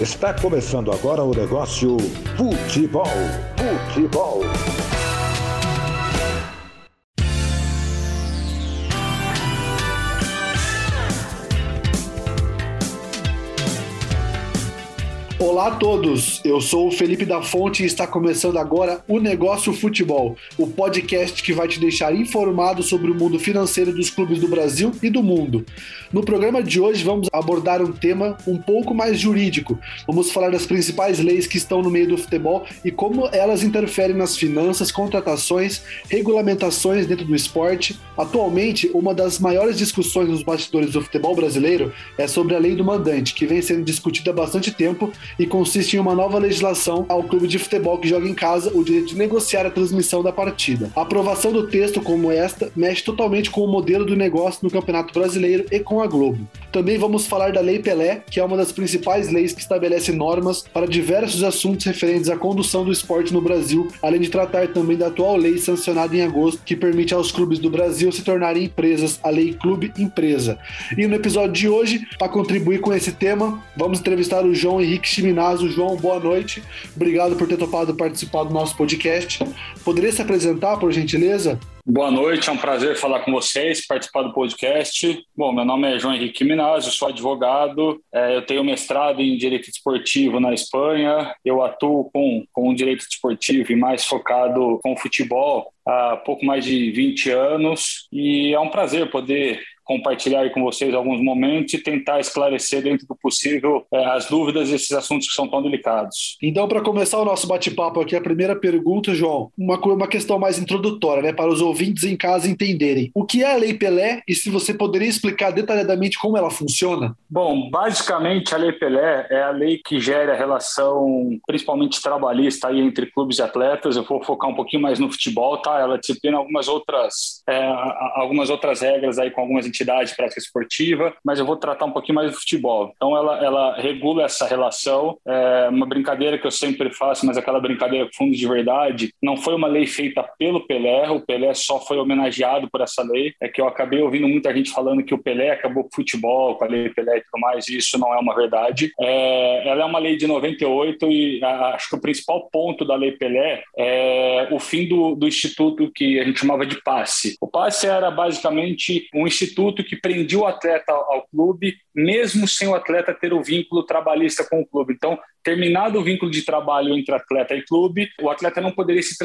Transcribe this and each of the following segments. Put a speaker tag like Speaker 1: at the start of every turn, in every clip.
Speaker 1: Está começando agora o negócio Futebol. Futebol.
Speaker 2: Olá a todos, eu sou o Felipe da Fonte e está começando agora o Negócio Futebol, o podcast que vai te deixar informado sobre o mundo financeiro dos clubes do Brasil e do mundo. No programa de hoje vamos abordar um tema um pouco mais jurídico. Vamos falar das principais leis que estão no meio do futebol e como elas interferem nas finanças, contratações, regulamentações dentro do esporte. Atualmente, uma das maiores discussões nos bastidores do futebol brasileiro é sobre a lei do mandante, que vem sendo discutida há bastante tempo e consiste em uma nova legislação ao clube de futebol que joga em casa o direito de negociar a transmissão da partida. A aprovação do texto como esta mexe totalmente com o modelo do negócio no Campeonato Brasileiro e com a Globo. Também vamos falar da Lei Pelé, que é uma das principais leis que estabelece normas para diversos assuntos referentes à condução do esporte no Brasil, além de tratar também da atual lei sancionada em agosto, que permite aos clubes do Brasil se tornarem empresas, a Lei Clube Empresa. E no episódio de hoje, para contribuir com esse tema, vamos entrevistar o João Henrique Chiminazo. João, boa noite. Obrigado por ter topado participar do nosso podcast. Poderia se apresentar, por gentileza?
Speaker 3: Boa noite, é um prazer falar com vocês, participar do podcast. Bom, meu nome é João Henrique Minazzo, sou advogado, é, eu tenho mestrado em Direito Desportivo na Espanha, eu atuo com, com Direito Desportivo e mais focado com futebol há pouco mais de 20 anos e é um prazer poder compartilhar com vocês alguns momentos e tentar esclarecer dentro do possível é, as dúvidas desses assuntos que são tão delicados.
Speaker 2: Então, para começar o nosso bate-papo aqui, a primeira pergunta, João, uma, uma questão mais introdutória, né, para os ouvintes em casa entenderem. O que é a Lei Pelé e se você poderia explicar detalhadamente como ela funciona?
Speaker 3: Bom, basicamente a Lei Pelé é a lei que gera a relação, principalmente trabalhista, aí, entre clubes e atletas. Eu vou focar um pouquinho mais no futebol, tá? Ela disciplina algumas outras, é, algumas outras regras aí com algumas entidades entidade prática esportiva, mas eu vou tratar um pouquinho mais do futebol. Então, ela, ela regula essa relação. É uma brincadeira que eu sempre faço, mas aquela brincadeira fundo de verdade, não foi uma lei feita pelo Pelé, o Pelé só foi homenageado por essa lei. É que eu acabei ouvindo muita gente falando que o Pelé acabou com o futebol, com a lei Pelé e tudo mais, e isso não é uma verdade. É, ela é uma lei de 98 e acho que o principal ponto da lei Pelé é o fim do, do instituto que a gente chamava de passe. O passe era basicamente um instituto instituto que prendia o atleta ao clube, mesmo sem o atleta ter o vínculo trabalhista com o clube. Então, terminado o vínculo de trabalho entre atleta e clube, o atleta não poderia se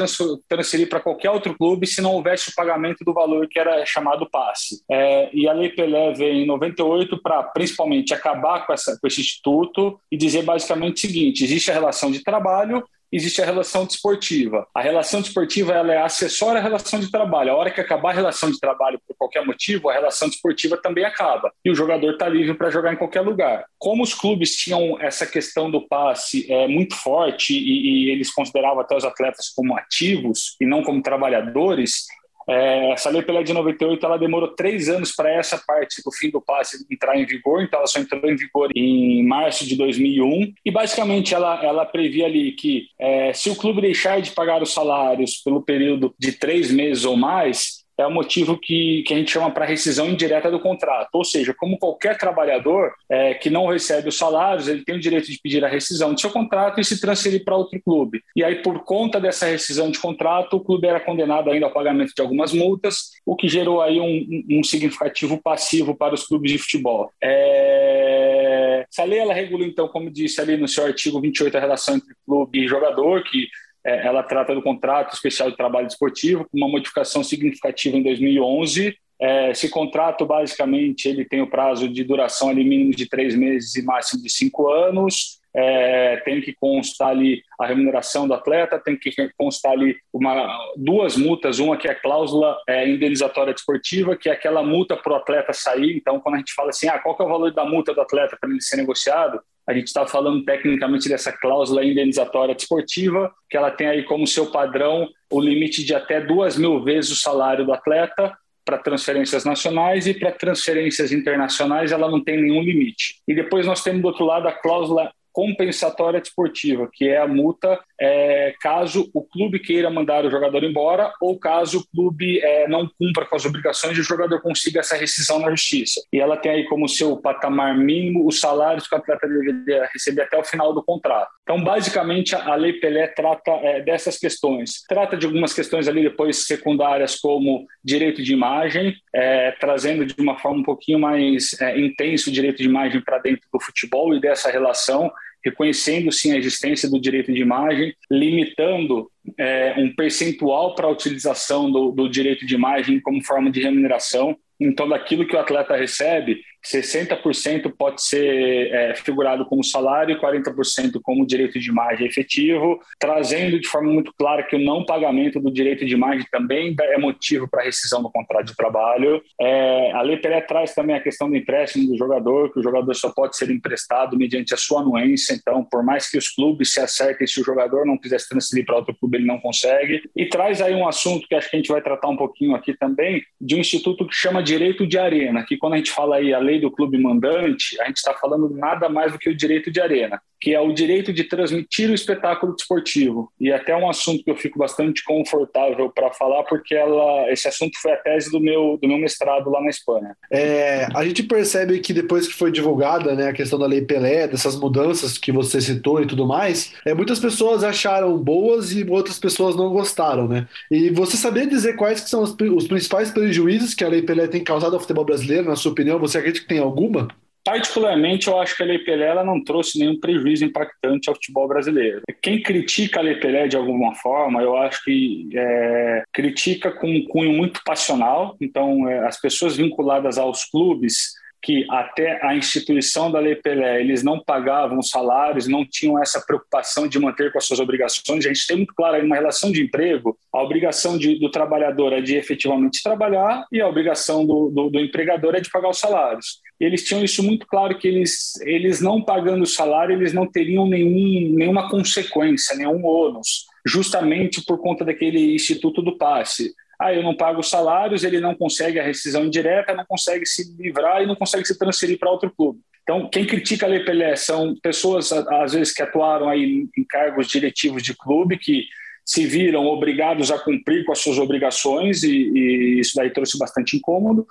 Speaker 3: transferir para qualquer outro clube se não houvesse o pagamento do valor que era chamado passe. É, e a Lei Pelé veio em 98 para, principalmente, acabar com, essa, com esse instituto e dizer basicamente o seguinte: existe a relação de trabalho existe a relação desportiva. A relação desportiva ela é acessória à relação de trabalho. A hora que acabar a relação de trabalho por qualquer motivo, a relação desportiva também acaba. E o jogador está livre para jogar em qualquer lugar. Como os clubes tinham essa questão do passe é, muito forte e, e eles consideravam até os atletas como ativos e não como trabalhadores, é, essa lei Pelé de 98 ela demorou três anos para essa parte do fim do passe entrar em vigor, então ela só entrou em vigor em março de 2001 e basicamente ela, ela previa ali que é, se o clube deixar de pagar os salários pelo período de três meses ou mais, é o motivo que, que a gente chama para rescisão indireta do contrato. Ou seja, como qualquer trabalhador é, que não recebe os salários, ele tem o direito de pedir a rescisão do seu contrato e se transferir para outro clube. E aí, por conta dessa rescisão de contrato, o clube era condenado ainda ao pagamento de algumas multas, o que gerou aí um, um significativo passivo para os clubes de futebol. É... Essa lei ela regula, então, como disse ali no seu artigo 28, a relação entre clube e jogador, que é, ela trata do contrato especial de trabalho desportivo, com uma modificação significativa em 2011. É, esse contrato, basicamente, ele tem o prazo de duração ali mínimo de três meses e máximo de cinco anos. É, tem que constar ali a remuneração do atleta, tem que constar ali uma, duas multas, uma que é a cláusula é, indenizatória desportiva, que é aquela multa para o atleta sair. Então, quando a gente fala assim, ah, qual que é o valor da multa do atleta para ele ser negociado, a gente está falando tecnicamente dessa cláusula indenizatória desportiva, que ela tem aí como seu padrão o limite de até duas mil vezes o salário do atleta para transferências nacionais e para transferências internacionais ela não tem nenhum limite. E depois nós temos do outro lado a cláusula compensatória desportiva, que é a multa é, caso o clube queira mandar o jogador embora ou caso o clube é, não cumpra com as obrigações e o jogador consiga essa rescisão na justiça. E ela tem aí como seu patamar mínimo os salários que o atleta deveria receber até o final do contrato. Então, basicamente, a Lei Pelé trata é, dessas questões. Trata de algumas questões ali depois secundárias, como direito de imagem, é, trazendo de uma forma um pouquinho mais é, intenso o direito de imagem para dentro do futebol e dessa relação reconhecendo sim a existência do direito de imagem, limitando é, um percentual para a utilização do, do direito de imagem como forma de remuneração. Então, daquilo que o atleta recebe, 60% pode ser é, figurado como salário e 40% como direito de imagem efetivo, trazendo de forma muito clara que o não pagamento do direito de imagem também é motivo para rescisão do contrato de trabalho. É, a Lei Pelé traz também a questão do empréstimo do jogador, que o jogador só pode ser emprestado mediante a sua anuência, então, por mais que os clubes se acertem, se o jogador não quiser se transferir para outro clube, ele não consegue. E traz aí um assunto que acho que a gente vai tratar um pouquinho aqui também, de um instituto que chama Direito de Arena, que quando a gente fala aí a lei lei do clube mandante, a gente está falando nada mais do que o direito de arena, que é o direito de transmitir o espetáculo desportivo. E até um assunto que eu fico bastante confortável para falar, porque ela, esse assunto foi a tese do meu, do meu mestrado lá na Espanha.
Speaker 2: É, a gente percebe que depois que foi divulgada né, a questão da Lei Pelé, dessas mudanças que você citou e tudo mais, é, muitas pessoas acharam boas e outras pessoas não gostaram. Né? E você sabia dizer quais que são os, os principais prejuízos que a Lei Pelé tem causado ao futebol brasileiro, na sua opinião? Você acredita tem alguma?
Speaker 3: Particularmente, eu acho que a Lei Pelé ela não trouxe nenhum prejuízo impactante ao futebol brasileiro. Quem critica a Lei Pelé de alguma forma, eu acho que é, critica com um cunho muito passional. Então, é, as pessoas vinculadas aos clubes que até a instituição da Lei Pelé eles não pagavam salários, não tinham essa preocupação de manter com as suas obrigações. A gente tem muito claro aí uma relação de emprego, a obrigação de, do trabalhador é de efetivamente trabalhar e a obrigação do, do, do empregador é de pagar os salários. Eles tinham isso muito claro que eles, eles não pagando o salário, eles não teriam nenhum, nenhuma consequência, nenhum ônus, justamente por conta daquele instituto do passe ah, eu não pago os salários, ele não consegue a rescisão indireta, não consegue se livrar e não consegue se transferir para outro clube. Então, quem critica a Lei Pelé são pessoas, às vezes, que atuaram aí em cargos diretivos de clube, que se viram obrigados a cumprir com as suas obrigações e, e isso daí trouxe bastante incômodo,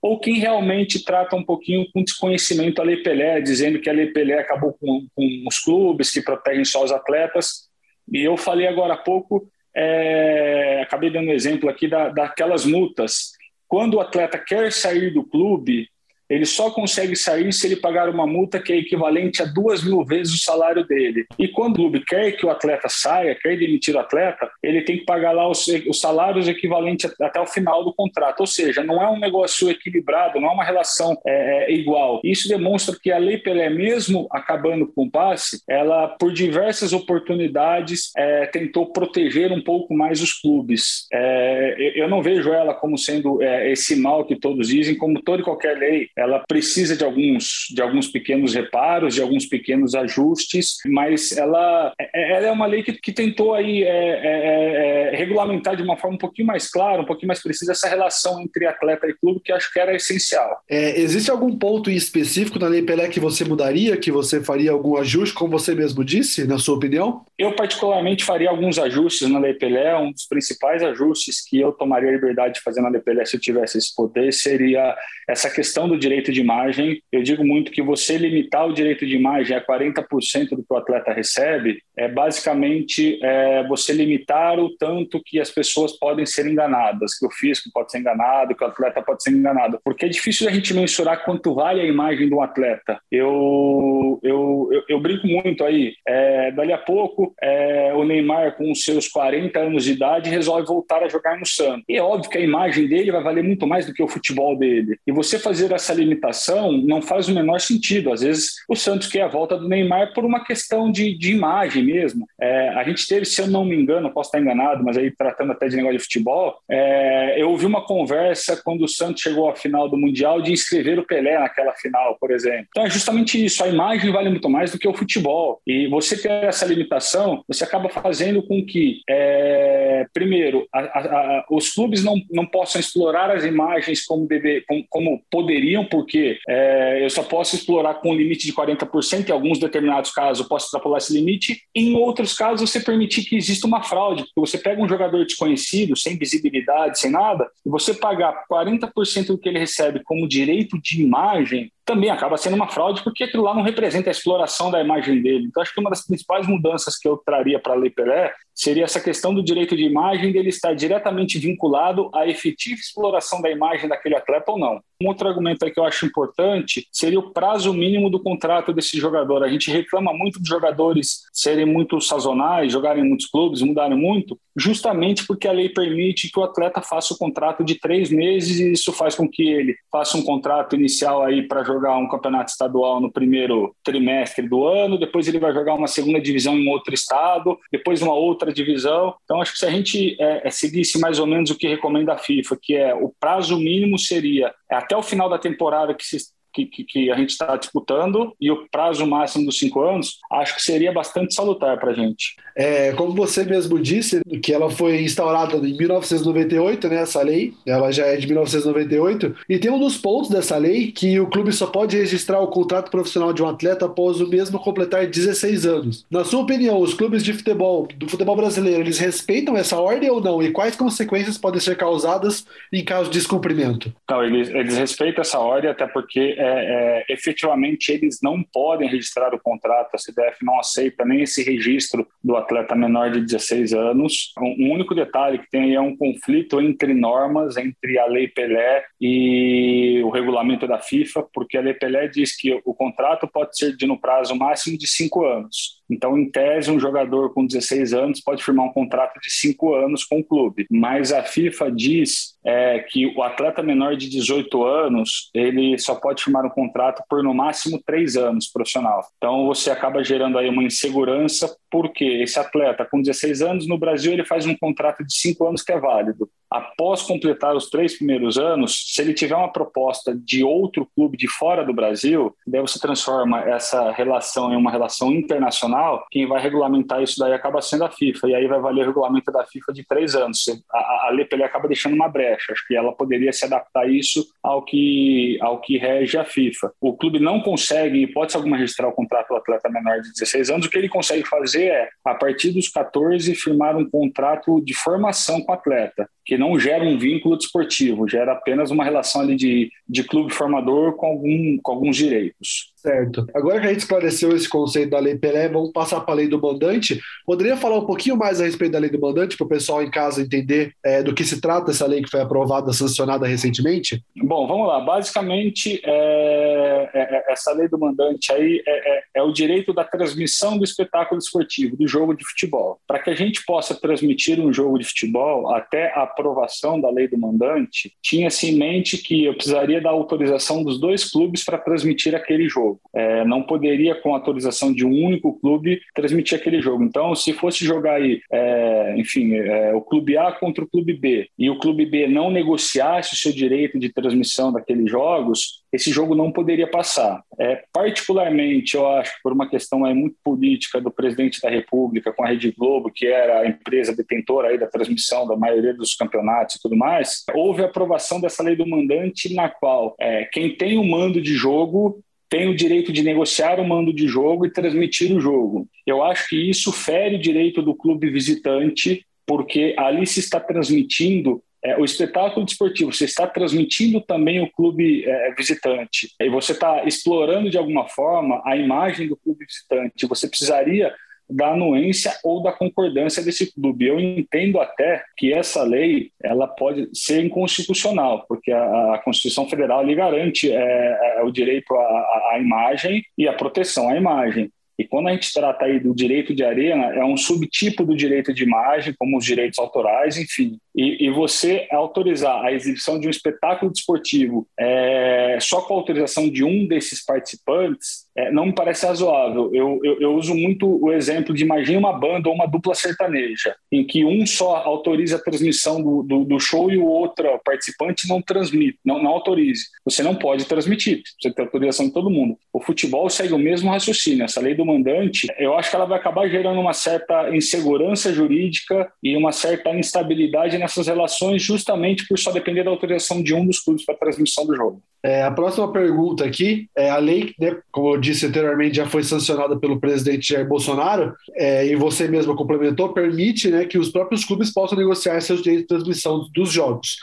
Speaker 3: ou quem realmente trata um pouquinho com desconhecimento a Lei Pelé, dizendo que a Lei Pelé acabou com, com os clubes que protegem só os atletas. E eu falei agora há pouco é, acabei dando exemplo aqui da, daquelas multas. Quando o atleta quer sair do clube, ele só consegue sair se ele pagar uma multa que é equivalente a duas mil vezes o salário dele. E quando o clube quer que o atleta saia, quer demitir o atleta, ele tem que pagar lá os, os salários equivalentes até o final do contrato. Ou seja, não é um negócio equilibrado, não é uma relação é, é, igual. Isso demonstra que a Lei Pelé, mesmo acabando com o passe, ela, por diversas oportunidades, é, tentou proteger um pouco mais os clubes. É, eu não vejo ela como sendo é, esse mal que todos dizem, como toda e qualquer lei ela precisa de alguns, de alguns pequenos reparos, de alguns pequenos ajustes, mas ela, é, ela é uma lei que, que tentou aí é, é, é, regulamentar de uma forma um pouquinho mais clara, um pouquinho mais precisa essa relação entre atleta e clube que acho que era essencial.
Speaker 2: É, existe algum ponto específico na Lei Pelé que você mudaria, que você faria algum ajuste, como você mesmo disse, na sua opinião?
Speaker 3: Eu particularmente faria alguns ajustes na Lei Pelé. Um dos principais ajustes que eu tomaria a liberdade de fazer na Lei Pelé se eu tivesse esse poder seria essa questão do direito de imagem. Eu digo muito que você limitar o direito de imagem a 40% do que o atleta recebe é basicamente é, você limitar o tanto que as pessoas podem ser enganadas, que o fisco pode ser enganado, que o atleta pode ser enganado. Porque é difícil a gente mensurar quanto vale a imagem de um atleta. Eu, eu, eu, eu brinco muito aí. É, dali a pouco, é, o Neymar, com os seus 40 anos de idade, resolve voltar a jogar no Santos. E é óbvio que a imagem dele vai valer muito mais do que o futebol dele. E você fazer essa limitação não faz o menor sentido. Às vezes o Santos quer a volta do Neymar por uma questão de, de imagem mesmo. É, a gente teve, se eu não me engano, posso estar enganado, mas aí tratando até de negócio de futebol, é, eu ouvi uma conversa quando o Santos chegou à final do Mundial de inscrever o Pelé naquela final, por exemplo. Então é justamente isso, a imagem vale muito mais do que o futebol. E você ter essa limitação, você acaba fazendo com que, é, primeiro, a, a, a, os clubes não, não possam explorar as imagens como, deve, como, como poderiam, porque é, eu só posso explorar com um limite de 40%, em alguns determinados casos eu posso extrapolar esse limite, em outros casos você permitir que exista uma fraude, porque você pega um jogador desconhecido, sem visibilidade, sem nada, e você pagar 40% do que ele recebe como direito de imagem, também acaba sendo uma fraude, porque aquilo lá não representa a exploração da imagem dele. Então, acho que uma das principais mudanças que eu traria para a Lei Pelé seria essa questão do direito de imagem dele estar diretamente vinculado à efetiva exploração da imagem daquele atleta ou não. Um outro argumento que eu acho importante seria o prazo mínimo do contrato desse jogador. A gente reclama muito de jogadores serem muito sazonais, jogarem em muitos clubes, mudarem muito, justamente porque a lei permite que o atleta faça o contrato de três meses e isso faz com que ele faça um contrato inicial aí para jogar um campeonato estadual no primeiro trimestre do ano, depois ele vai jogar uma segunda divisão em outro estado, depois uma outra divisão. Então, acho que se a gente é, é, seguisse mais ou menos o que recomenda a FIFA, que é o prazo mínimo seria até o final da temporada que se que, que, que a gente está disputando e o prazo máximo dos cinco anos, acho que seria bastante salutar para a gente.
Speaker 2: É, como você mesmo disse, que ela foi instaurada em 1998, né, essa lei, ela já é de 1998, e tem um dos pontos dessa lei que o clube só pode registrar o contrato profissional de um atleta após o mesmo completar 16 anos. Na sua opinião, os clubes de futebol, do futebol brasileiro, eles respeitam essa ordem ou não? E quais consequências podem ser causadas em caso de descumprimento?
Speaker 3: Não, eles, eles respeitam essa ordem, até porque é, é, efetivamente eles não podem registrar o contrato, a CBF não aceita nem esse registro do atleta menor de 16 anos. Um único detalhe que tem é um conflito entre normas, entre a Lei Pelé e o regulamento da FIFA, porque a Lei Pelé diz que o contrato pode ser de no prazo máximo de cinco anos. Então, em tese, um jogador com 16 anos pode firmar um contrato de cinco anos com o clube. Mas a FIFA diz é, que o atleta menor de 18 anos ele só pode firmar um contrato por no máximo três anos profissional. Então, você acaba gerando aí uma insegurança porque esse atleta com 16 anos no Brasil ele faz um contrato de cinco anos que é válido. Após completar os três primeiros anos, se ele tiver uma proposta de outro clube de fora do Brasil, daí você transforma essa relação em uma relação internacional. Quem vai regulamentar isso daí acaba sendo a FIFA e aí vai valer o regulamento da FIFA de três anos. A, a, a acaba deixando uma brecha. Acho que ela poderia se adaptar isso ao que ao que rege a FIFA. O clube não consegue, em hipótese alguma, registrar o contrato do atleta menor de 16 anos. O que ele consegue fazer é, a partir dos 14, firmar um contrato de formação com o atleta, que não gera um vínculo desportivo, gera apenas uma relação ali de, de clube formador com, algum, com alguns direitos.
Speaker 2: Certo. Agora que a gente esclareceu esse conceito da Lei Pelé, vamos passar para a Lei do Mandante. Poderia falar um pouquinho mais a respeito da Lei do Mandante, para o pessoal em casa entender é, do que se trata essa lei que foi aprovada, sancionada recentemente?
Speaker 3: Bom, vamos lá. Basicamente, é, é, é essa Lei do Mandante aí é, é, é o direito da transmissão do espetáculo esportivo, do jogo de futebol. Para que a gente possa transmitir um jogo de futebol, até a aprovação da Lei do Mandante, tinha-se em mente que eu precisaria da autorização dos dois clubes para transmitir aquele jogo É, não poderia, com autorização de um único clube, transmitir aquele jogo. Então, se fosse jogar aí, é, enfim, é, o clube A contra o clube B, e o clube B não negociasse o seu direito de transmissão daqueles jogos, esse jogo não poderia passar. É, particularmente, eu acho, por uma questão aí muito política do presidente da República com a Rede Globo, que era a empresa detentora aí da transmissão da maioria dos campeonatos e tudo mais, houve a aprovação dessa lei do mandante, na qual é, quem tem o mando de jogo tem o direito de negociar o mando de jogo e transmitir o jogo. Eu acho que isso fere o direito do clube visitante, porque ali se está transmitindo é, o espetáculo desportivo, você está transmitindo também o clube é, visitante. E você está explorando de alguma forma a imagem do clube visitante. Você precisaria da anuência ou da concordância desse clube. Eu entendo até que essa lei ela pode ser inconstitucional, porque a, a Constituição Federal lhe garante é, é, o direito à, à imagem e à proteção à imagem. E quando a gente trata aí do direito de arena, é um subtipo do direito de imagem, como os direitos autorais, enfim. E, e você autorizar a exibição de um espetáculo desportivo é, só com a autorização de um desses participantes, é, não me parece razoável. Eu, eu, eu, uso muito o exemplo de imagine uma banda ou uma dupla sertaneja, em que um só autoriza a transmissão do, do, do show e o outro participante não transmite, não, não autorize. Você não pode transmitir, você tem autorização de todo mundo. O futebol segue o mesmo raciocínio. Essa lei do mandante, eu acho que ela vai acabar gerando uma certa insegurança jurídica e uma certa instabilidade nessas relações, justamente por só depender da autorização de um dos clubes para a transmissão do jogo.
Speaker 2: É, a próxima pergunta aqui é a lei, como eu disse anteriormente, já foi sancionada pelo presidente Jair Bolsonaro é, e você mesmo complementou, permite né, que os próprios clubes possam negociar seus direitos de transmissão dos jogos.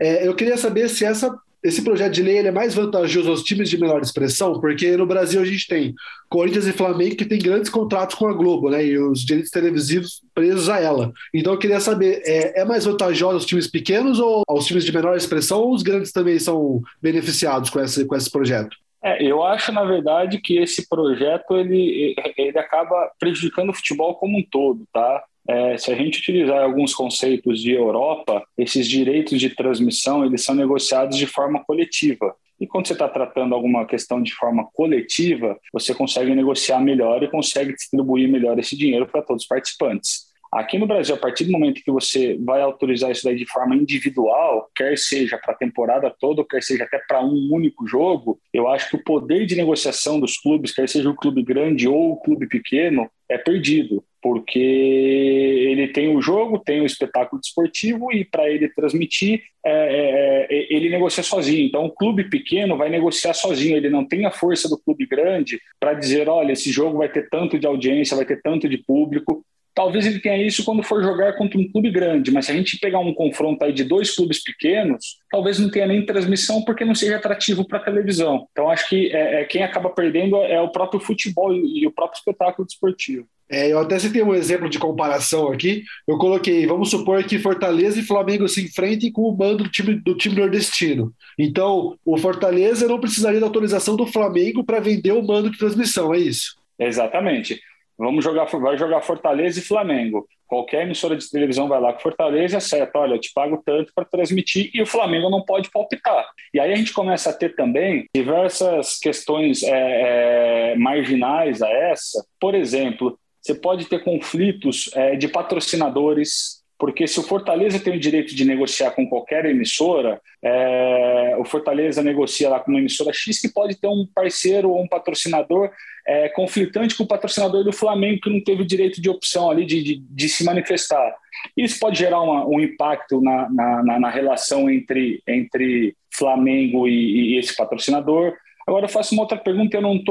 Speaker 2: É, eu queria saber se essa esse projeto de lei é mais vantajoso aos times de menor expressão, porque no Brasil a gente tem Corinthians e Flamengo que tem grandes contratos com a Globo, né? E os direitos televisivos presos a ela. Então eu queria saber, é, é mais vantajoso aos times pequenos ou aos times de menor expressão, ou os grandes também são beneficiados com esse, com esse projeto?
Speaker 3: É, eu acho, na verdade, que esse projeto ele, ele acaba prejudicando o futebol como um todo, tá? É, se a gente utilizar alguns conceitos de Europa, esses direitos de transmissão eles são negociados de forma coletiva. E quando você está tratando alguma questão de forma coletiva, você consegue negociar melhor e consegue distribuir melhor esse dinheiro para todos os participantes. Aqui no Brasil, a partir do momento que você vai autorizar isso daí de forma individual, quer seja para a temporada toda, quer seja até para um único jogo, eu acho que o poder de negociação dos clubes, quer seja o clube grande ou o clube pequeno, é perdido porque ele tem o jogo, tem o espetáculo desportivo e para ele transmitir, é, é, é, ele negocia sozinho. Então, o clube pequeno vai negociar sozinho, ele não tem a força do clube grande para dizer: olha, esse jogo vai ter tanto de audiência, vai ter tanto de público. Talvez ele tenha isso quando for jogar contra um clube grande, mas se a gente pegar um confronto aí de dois clubes pequenos, talvez não tenha nem transmissão porque não seja atrativo para a televisão. Então, acho que é, é, quem acaba perdendo é o próprio futebol e, e o próprio espetáculo desportivo.
Speaker 2: É, eu até citei um exemplo de comparação aqui. Eu coloquei, vamos supor que Fortaleza e Flamengo se enfrentem com o mando do time, do time nordestino. Então, o Fortaleza não precisaria da autorização do Flamengo para vender o mando de transmissão, é isso?
Speaker 3: Exatamente. Vamos jogar, vai jogar Fortaleza e Flamengo. Qualquer emissora de televisão vai lá com Fortaleza e acerta, olha, eu te pago tanto para transmitir e o Flamengo não pode palpitar. E aí a gente começa a ter também diversas questões é, é, marginais a essa. Por exemplo, você pode ter conflitos é, de patrocinadores, porque se o Fortaleza tem o direito de negociar com qualquer emissora, é, o Fortaleza negocia lá com uma emissora X que pode ter um parceiro ou um patrocinador é, conflitante com o patrocinador do Flamengo que não teve o direito de opção ali de, de, de se manifestar. Isso pode gerar uma, um impacto na, na, na, relação entre, entre Flamengo e, e esse patrocinador. Agora eu faço uma outra pergunta, eu não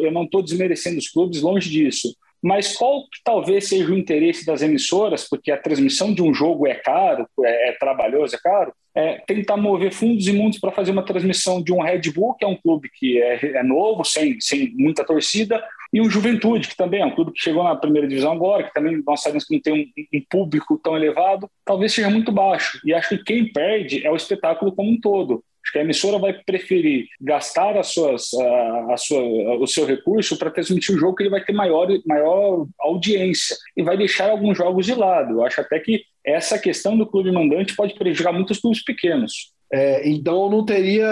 Speaker 3: eu não estou desmerecendo os clubes, longe disso. Mas qual talvez seja o interesse das emissoras, porque a transmissão de um jogo é caro, é, é trabalhoso, é caro, é tentar mover fundos e mundos para fazer uma transmissão de um Red Bull, que é um clube que é, é novo, sem, sem muita torcida, e um Juventude, que também é um clube que chegou na primeira divisão agora, que também nós sabemos que não tem um, um público tão elevado, talvez seja muito baixo. E acho que quem perde é o espetáculo como um todo. Acho que a emissora vai preferir gastar as suas, a, a sua, o seu recurso para transmitir um jogo que ele vai ter maior, maior audiência e vai deixar alguns jogos de lado. Eu acho até que essa questão do clube mandante pode prejudicar muitos clubes pequenos.
Speaker 2: É, então não teria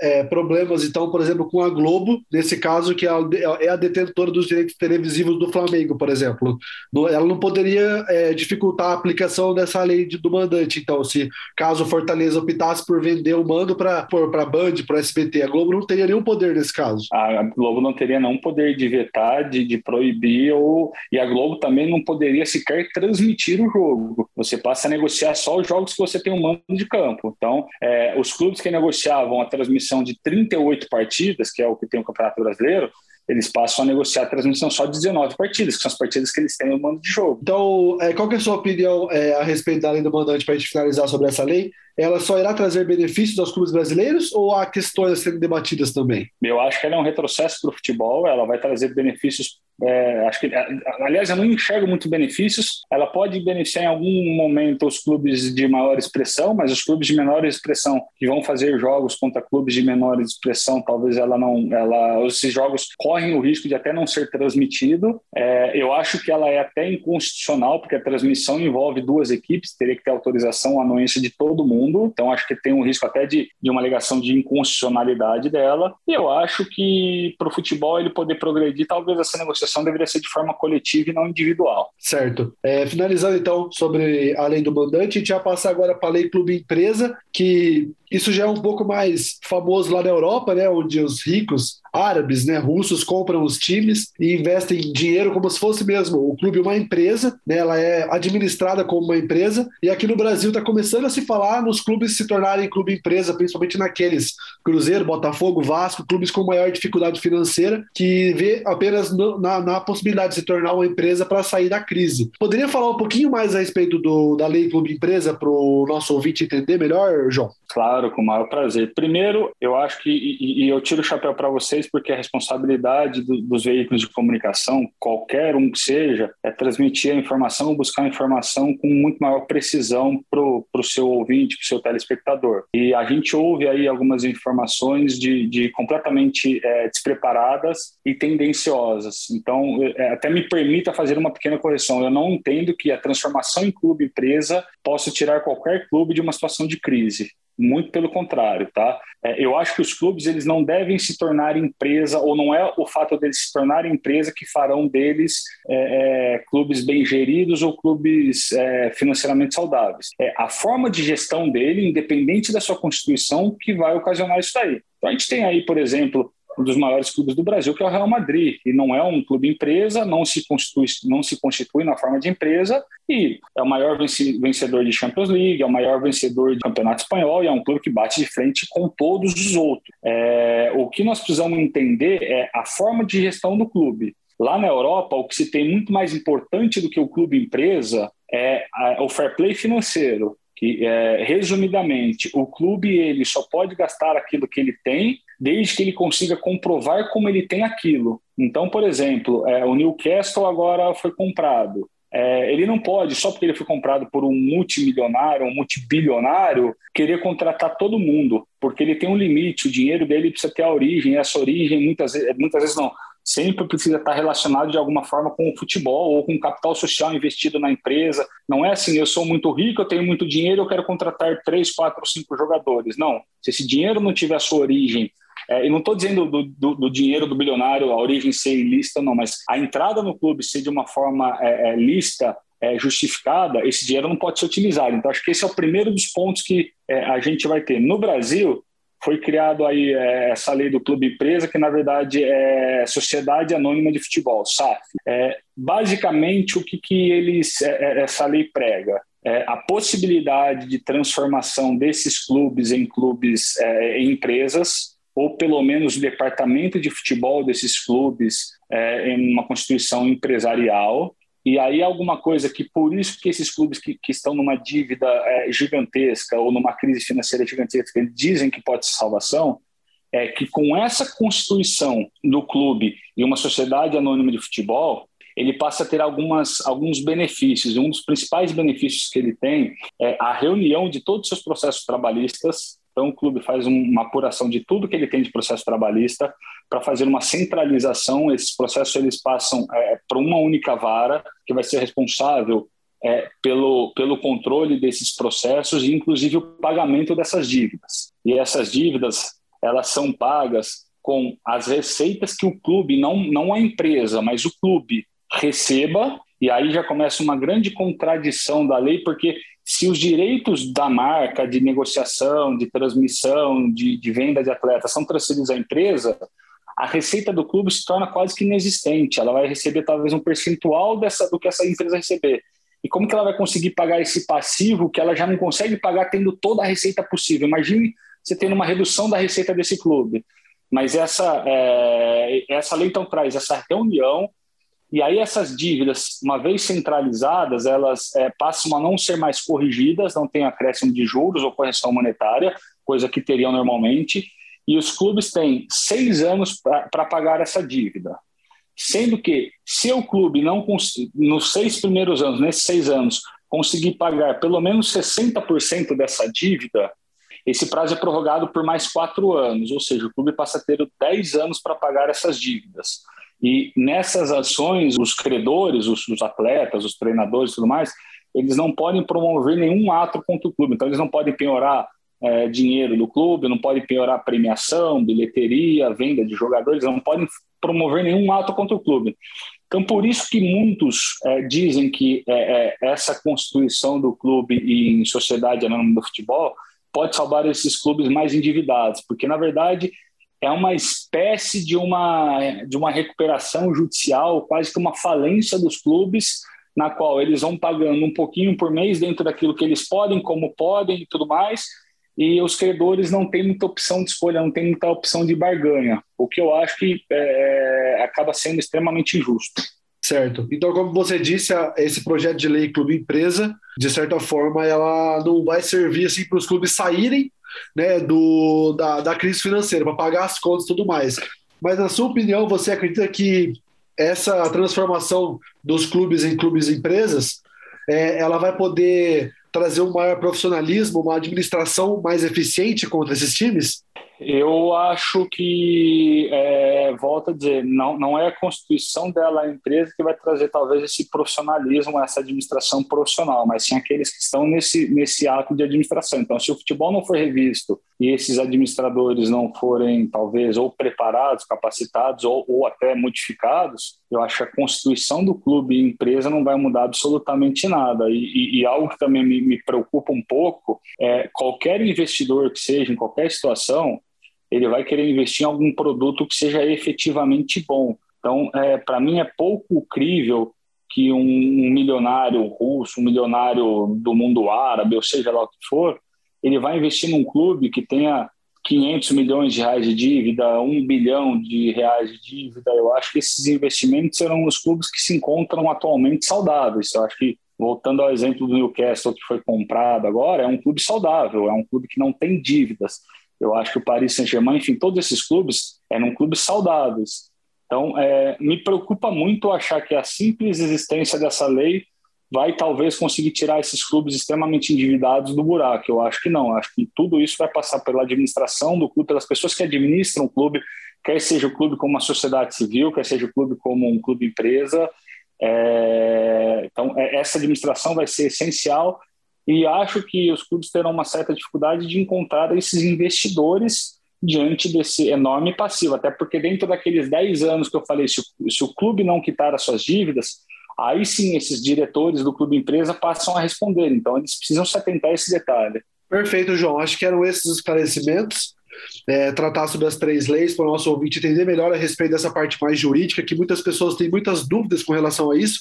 Speaker 2: é, problemas, então, por exemplo, com a Globo, nesse caso, que é a, é detentora dos direitos televisivos do Flamengo, por exemplo. Ela não poderia é, dificultar a aplicação dessa lei de, do mandante. Então, se caso o Fortaleza optasse por vender o mando para a Band, para SBT, a Globo não teria nenhum poder nesse caso.
Speaker 3: A Globo não teria nenhum poder de vetar, de, de proibir, ou, e a Globo também não poderia sequer transmitir o jogo. Você passa a negociar só os jogos que você tem um mando de campo. Então, é, os clubes que negociavam a transmissão de 38 partidas, que é o que tem o Campeonato Brasileiro, eles passam a negociar a transmissão só de 19 partidas, que são as partidas que eles têm no mando de jogo.
Speaker 2: Então, é, qual é a sua opinião é, a respeito da lei do mandante para a gente finalizar sobre essa lei? Ela só irá trazer benefícios aos clubes brasileiros ou há questões a serem debatidas também?
Speaker 3: Eu acho que ela é um retrocesso para o futebol, ela vai trazer benefícios É, acho que, aliás, eu não enxergo muito benefícios. Ela pode beneficiar em algum momento os clubes de maior expressão, mas os clubes de menor expressão que vão fazer jogos contra clubes de menor expressão, talvez ela não, ela, esses jogos correm o risco de até não ser transmitido. É, eu acho que ela é até inconstitucional, porque a transmissão envolve duas equipes, teria que ter autorização, anuência de todo mundo. Então, acho que tem um risco até de, de uma alegação de inconstitucionalidade dela. E eu acho que para o futebol ele poder progredir, talvez essa negociação deveria ser de forma coletiva e não individual.
Speaker 2: Certo. É, finalizando então sobre a lei do mandante, a gente já passa agora para a lei clube empresa, que isso já é um pouco mais famoso lá na Europa, né, onde os ricos árabes, né, russos compram os times e investem dinheiro como se fosse mesmo o clube uma empresa, né, ela é administrada como uma empresa e aqui no Brasil está começando a se falar nos clubes se tornarem clube empresa, principalmente naqueles Cruzeiro, Botafogo, Vasco, clubes com maior dificuldade financeira que vê apenas no, na, na, possibilidade de se tornar uma empresa para sair da crise. Poderia falar um pouquinho mais a respeito do, da lei clube empresa para o nosso ouvinte entender melhor, João?
Speaker 3: Claro, com o maior prazer. Primeiro, eu acho que, e, e eu tiro o chapéu para vocês, porque a responsabilidade do, dos veículos de comunicação, qualquer um que seja, é transmitir a informação, buscar a informação com muito maior precisão para o seu ouvinte, para o seu telespectador. E a gente ouve aí algumas informações de, de completamente é, despreparadas e tendenciosas. Então, é, até me permita fazer uma pequena correção. Eu não entendo que a transformação em clube-empresa possa tirar qualquer clube de uma situação de crise. Muito pelo contrário, tá? É, eu acho que os clubes eles não devem se tornar empresa, ou não é o fato deles se tornarem empresa que farão deles é, é, clubes bem geridos ou clubes é, financeiramente saudáveis. É a forma de gestão dele, independente da sua constituição, que vai ocasionar isso daí. Então a gente tem aí, por exemplo, um dos maiores clubes do Brasil, que é o Real Madrid, e não é um clube empresa, não se constitui, não se constitui na forma de empresa, e é o maior vencedor de Champions League, é o maior vencedor de Campeonato Espanhol, e é um clube que bate de frente com todos os outros. É, o que nós precisamos entender é a forma de gestão do clube. Lá na Europa, o que se tem muito mais importante do que o clube empresa é o fair play financeiro que é, resumidamente o clube ele só pode gastar aquilo que ele tem desde que ele consiga comprovar como ele tem aquilo. Então, por exemplo, é, o Newcastle agora foi comprado. É, ele não pode, só porque ele foi comprado por um multimilionário, um multibilionário, querer contratar todo mundo, porque ele tem um limite, o dinheiro dele precisa ter a origem, essa origem muitas, muitas vezes não, sempre precisa estar relacionado de alguma forma com o futebol ou com o capital social investido na empresa. Não é assim, eu sou muito rico, eu tenho muito dinheiro, eu quero contratar três, quatro, cinco jogadores. Não, se esse dinheiro não tiver a sua origem, é, e não estou dizendo do, do, do, dinheiro do bilionário, a origem ser ilícita, não, mas a entrada no clube ser de uma forma é, é, lista, é, justificada, esse dinheiro não pode ser utilizado. Então, acho que esse é o primeiro dos pontos que é, a gente vai ter. No Brasil, foi criado aí é, essa lei do clube empresa, que na verdade é Sociedade Anônima de Futebol, SAF. É, basicamente, o que, que eles, é, é, essa lei prega? A possibilidade de transformação desses clubes em clubes, em empresas, ou pelo menos o departamento de futebol desses clubes é, em uma constituição empresarial, e aí alguma coisa que por isso que esses clubes que, que estão numa dívida é, gigantesca ou numa crise financeira gigantesca dizem que pode ser salvação, é que com essa constituição do clube e uma sociedade anônima de futebol, ele passa a ter algumas, alguns benefícios. Um dos principais benefícios que ele tem é a reunião de todos os seus processos trabalhistas então, o clube faz uma apuração de tudo que ele tem de processo trabalhista para fazer uma centralização. Esses processos eles passam é, para uma única vara que vai ser responsável é, pelo, pelo controle desses processos e, inclusive, o pagamento dessas dívidas. E essas dívidas elas são pagas com as receitas que o clube, não, não a empresa, mas o clube receba. E aí já começa uma grande contradição da lei, porque se os direitos da marca de negociação, de transmissão, de, de venda de atletas são transferidos à empresa, a receita do clube se torna quase que inexistente. Ela vai receber talvez um percentual dessa, do que essa empresa receber. E como que ela vai conseguir pagar esse passivo que ela já não consegue pagar tendo toda a receita possível? Imagine você tendo uma redução da receita desse clube. Mas essa, é, essa lei então traz essa reunião e aí essas dívidas, uma vez centralizadas, elas é, passam a não ser mais corrigidas, não tem acréscimo de juros ou correção monetária, coisa que teriam normalmente, e os clubes têm seis anos para pagar essa dívida. Sendo que, se o clube não nos seis primeiros anos, nesses seis anos, conseguir pagar pelo menos 60% dessa dívida, esse prazo é prorrogado por mais quatro anos, ou seja, o clube passa a ter 10 anos para pagar essas dívidas. E nessas ações, os credores, os, os atletas, os treinadores e tudo mais, eles não podem promover nenhum ato contra o clube. Então, eles não podem penhorar é, dinheiro do clube, não podem penhorar premiação, bilheteria, venda de jogadores, não podem promover nenhum ato contra o clube. Então, por isso que muitos é, dizem que é, é essa constituição do clube em sociedade anônima do futebol pode salvar esses clubes mais endividados, porque, na verdade, é uma espécie de uma, de uma recuperação judicial, quase que uma falência dos clubes, na qual eles vão pagando um pouquinho por mês dentro daquilo que eles podem, como podem e tudo mais, e os credores não têm muita opção de escolha, não têm muita opção de barganha, o que eu acho que é, acaba sendo extremamente injusto.
Speaker 2: Certo. Então, como você disse, esse projeto de lei Clube Empresa, de certa forma, ela não vai servir assim, para os clubes saírem né, do, da, da crise financeira, para pagar as contas e tudo mais. Mas, na sua opinião, você acredita que essa transformação dos clubes em clubes empresas, é, ela vai poder trazer um maior profissionalismo, uma administração mais eficiente contra esses times?
Speaker 3: Eu acho que, é, volto a dizer, não, não é a constituição dela, a empresa, que vai trazer talvez esse profissionalismo, essa administração profissional, mas sim aqueles que estão nesse, nesse ato de administração. Então, se o futebol não for revisto e esses administradores não forem, talvez, ou preparados, capacitados, ou, ou até modificados, eu acho que a constituição do clube e empresa não vai mudar absolutamente nada. E, e, e algo que também me, me preocupa um pouco é qualquer investidor que seja, em qualquer situação, ele vai querer investir em algum produto que seja efetivamente bom. Então, é, para mim, é pouco crível que um, um, milionário russo, um milionário do mundo árabe, ou seja lá o que for, ele vai investir num clube que tenha 500 milhões de reais de dívida, 1 bilhão de reais de dívida. Eu acho que esses investimentos serão os clubes que se encontram atualmente saudáveis. Eu acho que, voltando ao exemplo do Newcastle, que foi comprado agora, é um clube saudável, é um clube que não tem dívidas. Eu acho que o Paris Saint-Germain, enfim, todos esses clubes eram clubes saudáveis. Então, é, me preocupa muito achar que a simples existência dessa lei vai talvez conseguir tirar esses clubes extremamente endividados do buraco. Eu acho que não. Acho que tudo isso vai passar pela administração do clube, pelas pessoas que administram o clube, quer seja o clube como uma sociedade civil, quer seja o clube como um clube empresa. É, então, é, essa administração vai ser essencial e acho que os clubes terão uma certa dificuldade de encontrar esses investidores diante desse enorme passivo, até porque dentro daqueles 10 anos que eu falei, se o, se o clube não quitar as suas dívidas, aí sim esses diretores do clube empresa passam a responder. Então eles precisam se atentar a esse detalhe.
Speaker 2: Perfeito, João. Acho que eram esses os esclarecimentos. É, tratar sobre as três leis para o nosso ouvinte entender melhor a respeito dessa parte mais jurídica, que muitas pessoas têm muitas dúvidas com relação a isso.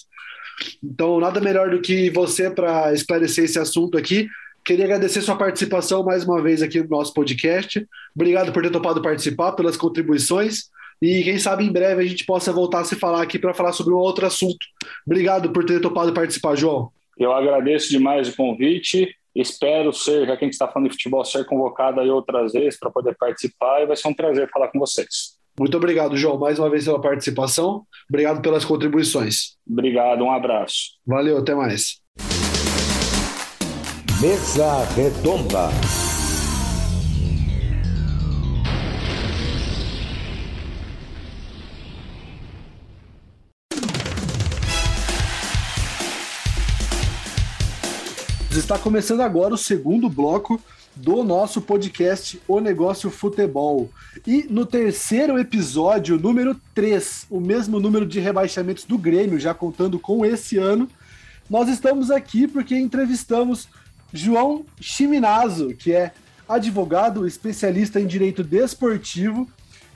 Speaker 2: Então, nada melhor do que você para esclarecer esse assunto aqui. Queria agradecer sua participação mais uma vez aqui no nosso podcast. Obrigado por ter topado participar, pelas contribuições. E quem sabe em breve a gente possa voltar a se falar aqui para falar sobre um outro assunto. Obrigado por ter topado participar, João.
Speaker 3: Eu agradeço demais o convite. Espero ser, já que a gente está falando de futebol, ser convocado aí outras vezes para poder participar e vai ser um prazer falar com vocês.
Speaker 2: Muito obrigado, João, mais uma vez pela participação. Obrigado pelas contribuições.
Speaker 3: Obrigado, um abraço.
Speaker 2: Valeu, até mais.
Speaker 1: Mesa Redonda.
Speaker 2: Está começando agora o segundo bloco do nosso podcast O Negócio Futebol. E no terceiro episódio, número 3, o mesmo número de rebaixamentos do Grêmio, já contando com esse ano, nós estamos aqui porque entrevistamos João Chiminazo, que é advogado especialista em direito desportivo,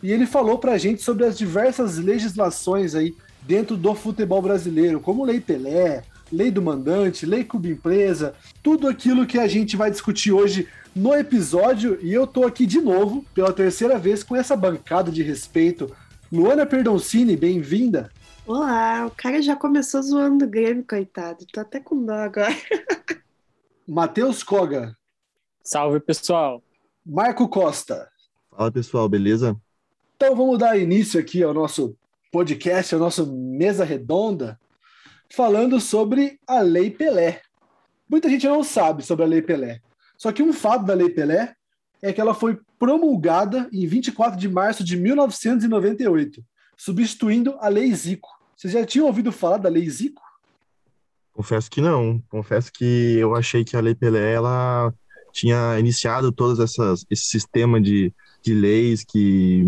Speaker 2: e ele falou para a gente sobre as diversas legislações aí dentro do futebol brasileiro, como Lei Pelé, Lei do Mandante, Lei Clube Empresa, tudo aquilo que a gente vai discutir hoje no episódio e eu tô aqui de novo, pela terceira vez, com essa bancada de respeito. Luana Perdoncini, bem-vinda.
Speaker 4: Olá, o cara já começou zoando o Grêmio, coitado. Tô até com dó agora.
Speaker 2: Matheus Koga.
Speaker 5: Salve, pessoal.
Speaker 2: Marco Costa.
Speaker 6: Fala, pessoal, beleza?
Speaker 2: Então vamos dar início aqui ao nosso podcast, a nossa mesa redonda, falando sobre a Lei Pelé. Muita gente não sabe sobre a Lei Pelé. Só que um fato da Lei Pelé é que ela foi promulgada em 24 de março de 1998, substituindo a Lei Zico. Vocês já tinham ouvido falar da Lei Zico?
Speaker 6: Confesso que não. Confesso que eu achei que a Lei Pelé ela tinha iniciado todas essas esse sistema de, de leis que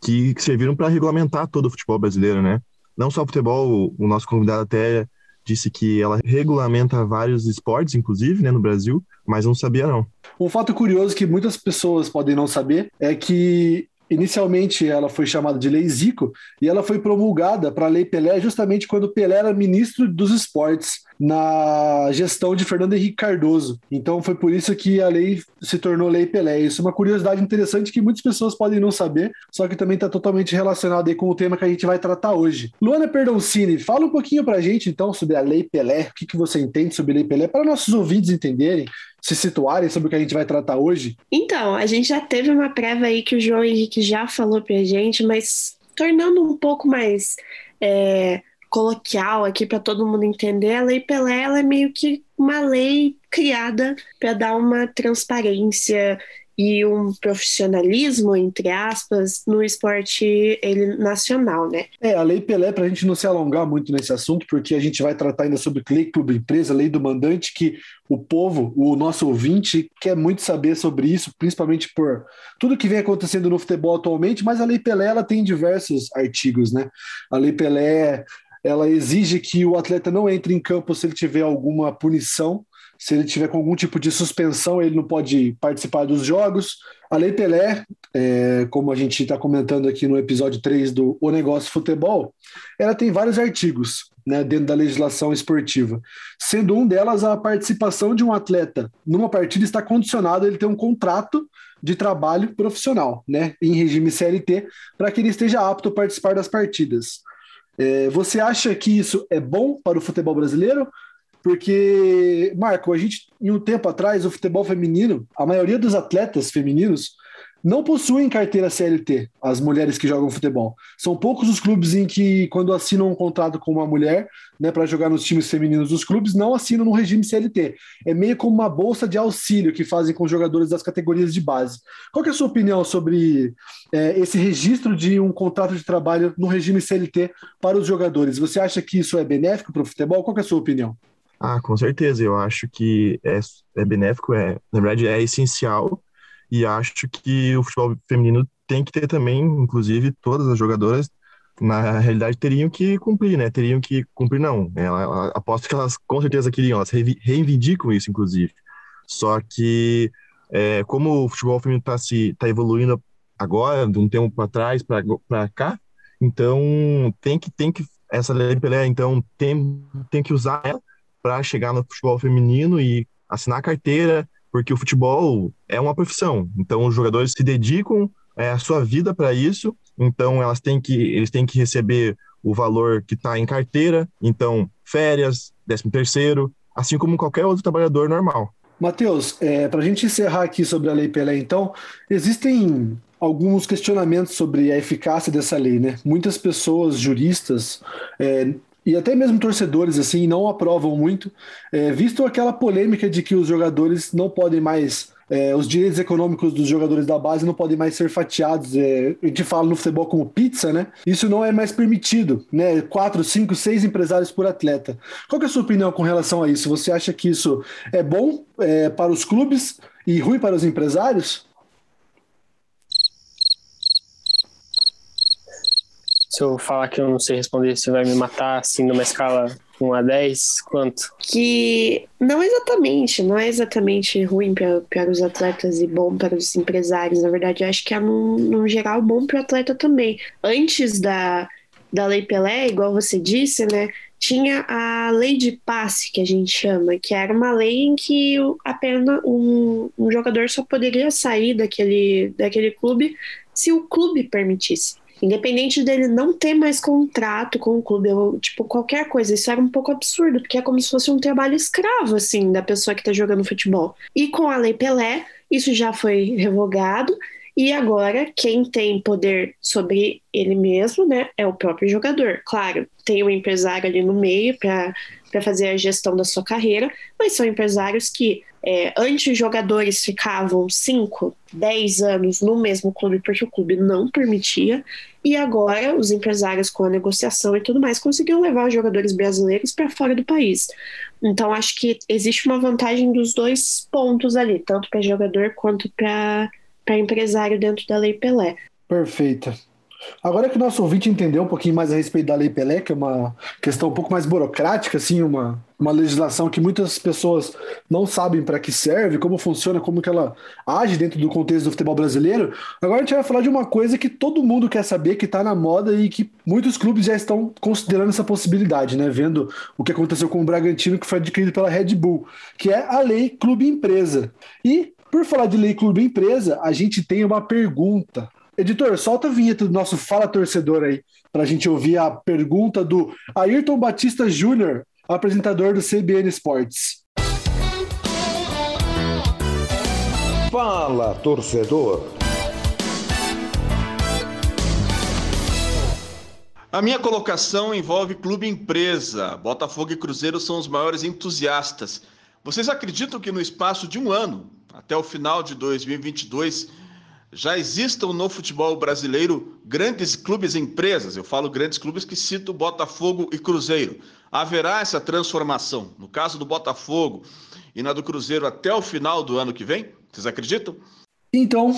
Speaker 6: que serviram para regulamentar todo o futebol brasileiro, né? Não só o futebol, o nosso convidado até disse que ela regulamenta vários esportes, inclusive, né, no Brasil, mas não sabia não.
Speaker 2: Um fato curioso que muitas pessoas podem não saber é que Inicialmente ela foi chamada de Lei Zico e ela foi promulgada para a Lei Pelé justamente quando Pelé era ministro dos esportes na gestão de Fernando Henrique Cardoso. Então foi por isso que a lei se tornou Lei Pelé. Isso é uma curiosidade interessante que muitas pessoas podem não saber, só que também está totalmente relacionado aí com o tema que a gente vai tratar hoje. Luana Perdoncini, fala um pouquinho para a gente então sobre a Lei Pelé, o que, que você entende sobre a Lei Pelé, para nossos ouvintes entenderem se situarem sobre o que a gente vai tratar hoje?
Speaker 4: Então, a gente já teve uma prévia aí que o João Henrique já falou pra gente, mas tornando um pouco mais é, coloquial aqui para todo mundo entender, a Lei Pelé é meio que uma lei criada para dar uma transparência e um profissionalismo, entre aspas, no esporte ele, nacional, né?
Speaker 2: É, a Lei Pelé, para a gente não se alongar muito nesse assunto, porque a gente vai tratar ainda sobre lei clube empresa, lei do mandante, que o povo, o nosso ouvinte, quer muito saber sobre isso, principalmente por tudo que vem acontecendo no futebol atualmente, mas a Lei Pelé, ela tem diversos artigos, né? A Lei Pelé, ela exige que o atleta não entre em campo se ele tiver alguma punição, se ele tiver com algum tipo de suspensão, ele não pode participar dos jogos. A Lei Pelé, é, como a gente está comentando aqui no episódio 3 do O Negócio Futebol, ela tem vários artigos né, dentro da legislação esportiva, sendo um delas a participação de um atleta numa partida está condicionado a ele ter um contrato de trabalho profissional, né, em regime CLT, para que ele esteja apto a participar das partidas. É, você acha que isso é bom para o futebol brasileiro porque, Marco, a gente, em um tempo atrás, o futebol feminino, a maioria dos atletas femininos não possuem carteira CLT, as mulheres que jogam futebol. São poucos os clubes em que, quando assinam um contrato com uma mulher, né, para jogar nos times femininos dos clubes, não assinam no regime CLT. É meio como uma bolsa de auxílio que fazem com jogadores das categorias de base. Qual é a sua opinião sobre é, esse registro de um contrato de trabalho no regime CLT para os jogadores? Você acha que isso é benéfico para o futebol? Qual é a sua opinião?
Speaker 6: Ah, com certeza. Eu acho que é, é benéfico, é, na verdade, é essencial. E acho que o futebol feminino tem que ter também, inclusive, todas as jogadoras, na realidade, teriam que cumprir, né? Teriam que cumprir, não. Ela, ela, aposto que elas com certeza queriam, elas reivindicam isso, inclusive. Só que, é, como o futebol feminino está tá evoluindo agora, de um tempo para trás para cá, então tem que, tem que, essa lei Pelé, então, tem, tem que usar ela para chegar no futebol feminino e assinar carteira, porque o futebol é uma profissão. Então, os jogadores se dedicam é, a sua vida para isso. Então, elas têm que, eles têm que receber o valor que está em carteira. Então, férias, décimo terceiro, assim como qualquer outro trabalhador normal.
Speaker 2: Matheus, é, para a gente encerrar aqui sobre a Lei Pelé, então, existem alguns questionamentos sobre a eficácia dessa lei, né? Muitas pessoas, juristas, é, e até mesmo torcedores assim não aprovam muito, é, visto aquela polêmica de que os jogadores não podem mais é, os direitos econômicos dos jogadores da base não podem mais ser fatiados. É, a gente fala no futebol como pizza, né? Isso não é mais permitido, né? Quatro, cinco, seis empresários por atleta. Qual é a sua opinião com relação a isso? Você acha que isso é bom é, para os clubes e ruim para os empresários?
Speaker 5: Se eu falar que eu não sei responder, você vai me matar assim numa escala 1 a 10? Quanto?
Speaker 4: Que não exatamente, não é exatamente ruim para os atletas e bom para os empresários. Na verdade, acho que é, num, num geral, bom para o atleta também. Antes da, da Lei Pelé, igual você disse, né? Tinha a lei de passe, que a gente chama, que era uma lei em que apenas um, um jogador só poderia sair daquele, daquele clube se o clube permitisse. Independente dele não ter mais contrato com o clube, ou, tipo, qualquer coisa, isso era um pouco absurdo, porque é como se fosse um trabalho escravo, assim, da pessoa que tá jogando futebol. E com a Lei Pelé, isso já foi revogado, E agora, quem tem poder sobre ele mesmo, né, é o próprio jogador. Claro, tem um empresário ali no meio para fazer a gestão da sua carreira, mas são empresários que é, antes os jogadores ficavam 5, 10 anos no mesmo clube porque o clube não permitia, e agora os empresários com a negociação e tudo mais conseguiram levar os jogadores brasileiros para fora do país. Então acho que existe uma vantagem dos dois pontos ali, tanto para jogador quanto para para empresário dentro da Lei Pelé.
Speaker 2: Perfeita. Agora que o nosso ouvinte entendeu um pouquinho mais a respeito da Lei Pelé, que é uma questão um pouco mais burocrática, assim, uma, uma legislação que muitas pessoas não sabem para que serve, como funciona, como que ela age dentro do contexto do futebol brasileiro, agora a gente vai falar de uma coisa que todo mundo quer saber, que está na moda e que muitos clubes já estão considerando essa possibilidade, né? Vendo o que aconteceu com o Bragantino, que foi adquirido pela Red Bull, que é a Lei Clube Empresa. E por falar de lei clube empresa, a gente tem uma pergunta. Editor, solta a vinheta do nosso Fala Torcedor aí, para a gente ouvir a pergunta do Ayrton Batista Júnior, apresentador do CBN Esportes.
Speaker 1: Fala Torcedor.
Speaker 7: A minha colocação envolve clube empresa. Botafogo e Cruzeiro são os maiores entusiastas. Vocês acreditam que no espaço de um ano até o final de 2022, já existam no futebol brasileiro grandes clubes e empresas. Eu falo grandes clubes que cito Botafogo e Cruzeiro. Haverá essa transformação, no caso do Botafogo e na do Cruzeiro, até o final do ano que vem? Vocês acreditam?
Speaker 2: Então,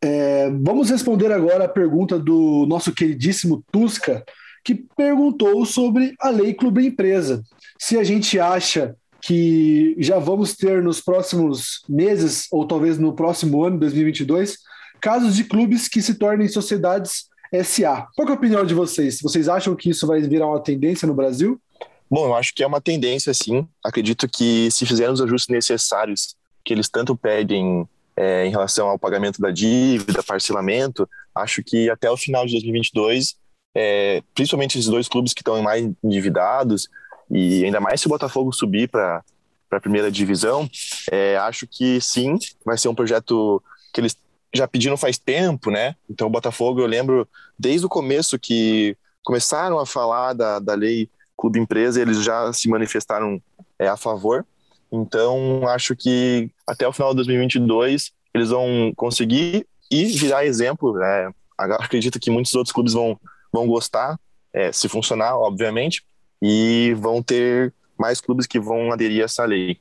Speaker 2: é, vamos responder agora a pergunta do nosso queridíssimo Tusca, que perguntou sobre a lei clube empresa. Se a gente acha que já vamos ter nos próximos meses, ou talvez no próximo ano, 2022, casos de clubes que se tornem sociedades SA. Qual é a opinião de vocês? Vocês acham que isso vai virar uma tendência no Brasil?
Speaker 6: Bom, eu acho que é uma tendência, sim. Acredito que se fizermos os ajustes necessários que eles tanto pedem é, em relação ao pagamento da dívida, parcelamento, acho que até o final de 2022, é, principalmente esses dois clubes que estão mais endividados, e ainda mais se o Botafogo subir para a primeira divisão, é, acho que sim, vai ser um projeto que eles já pediram faz tempo, né? Então, o Botafogo, eu lembro desde o começo que começaram a falar da, da lei clube empresa, eles já se manifestaram é, a favor. Então, acho que até o final de 2022 eles vão conseguir e virar exemplo. Né? Acredito que muitos outros clubes vão, vão gostar, é, se funcionar, obviamente e vão ter mais clubes que vão aderir a essa lei.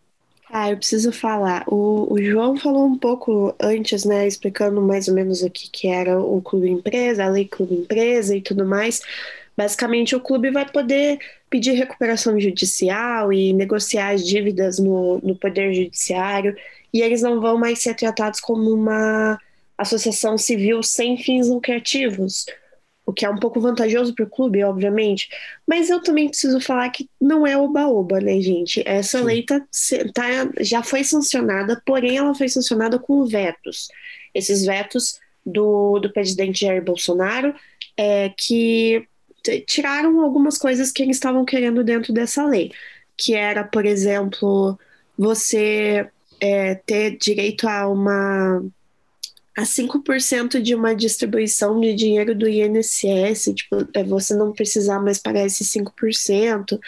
Speaker 4: Ah, eu preciso falar. O, o, João falou um pouco antes, né, explicando mais ou menos o que, que era o clube empresa, a lei clube empresa e tudo mais. Basicamente, o clube vai poder pedir recuperação judicial e negociar as dívidas no, no poder judiciário, e eles não vão mais ser tratados como uma associação civil sem fins lucrativos, o que é um pouco vantajoso para o clube, obviamente. Mas eu também preciso falar que não é oba-oba, né, gente? Essa Sim. lei tá, tá, já foi sancionada, porém ela foi sancionada com vetos. Esses vetos do, do presidente Jair Bolsonaro, é, que tiraram algumas coisas que eles estavam querendo dentro dessa lei, que era, por exemplo, você é, ter direito a uma a 5% de uma distribuição de dinheiro do INSS, tipo, é você não precisar mais pagar esses 5%.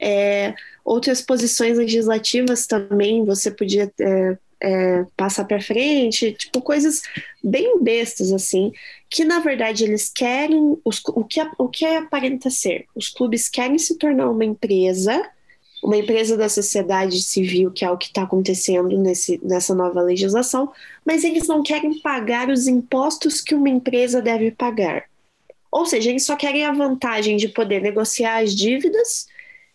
Speaker 4: É, outras posições legislativas também você podia é, é, passar para frente, tipo, coisas bem bestas, assim, que na verdade eles querem, os, o, que, o que aparenta ser? Os clubes querem se tornar uma empresa uma empresa da sociedade civil, que é o que está acontecendo nesse, nessa nova legislação, mas eles não querem pagar os impostos que uma empresa deve pagar. Ou seja, eles só querem a vantagem de poder negociar as dívidas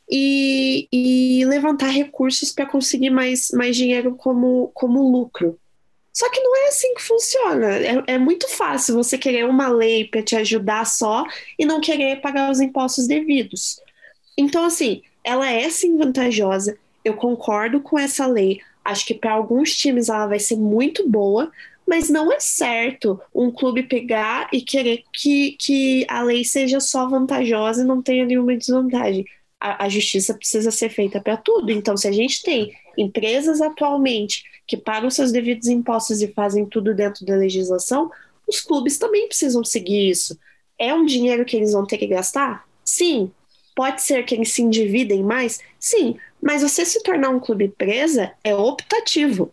Speaker 4: e, e levantar recursos para conseguir mais, mais dinheiro como, como lucro. Só que não é assim que funciona. É, é muito fácil você querer uma lei para te ajudar só e não querer pagar os impostos devidos. Então, assim, ela é sim vantajosa. Eu concordo com essa lei. Acho que para alguns times ela vai ser muito boa, mas não é certo um clube pegar e querer que, que a lei seja só vantajosa e não tenha nenhuma desvantagem. a, a justiça precisa ser feita para tudo. Então, se a gente tem empresas atualmente que pagam seus devidos impostos e fazem tudo dentro da legislação, os clubes também precisam seguir isso. É um dinheiro que eles vão ter que gastar? Sim. Pode ser que eles se endividem mais? Sim. Mas você se tornar um clube presa é optativo.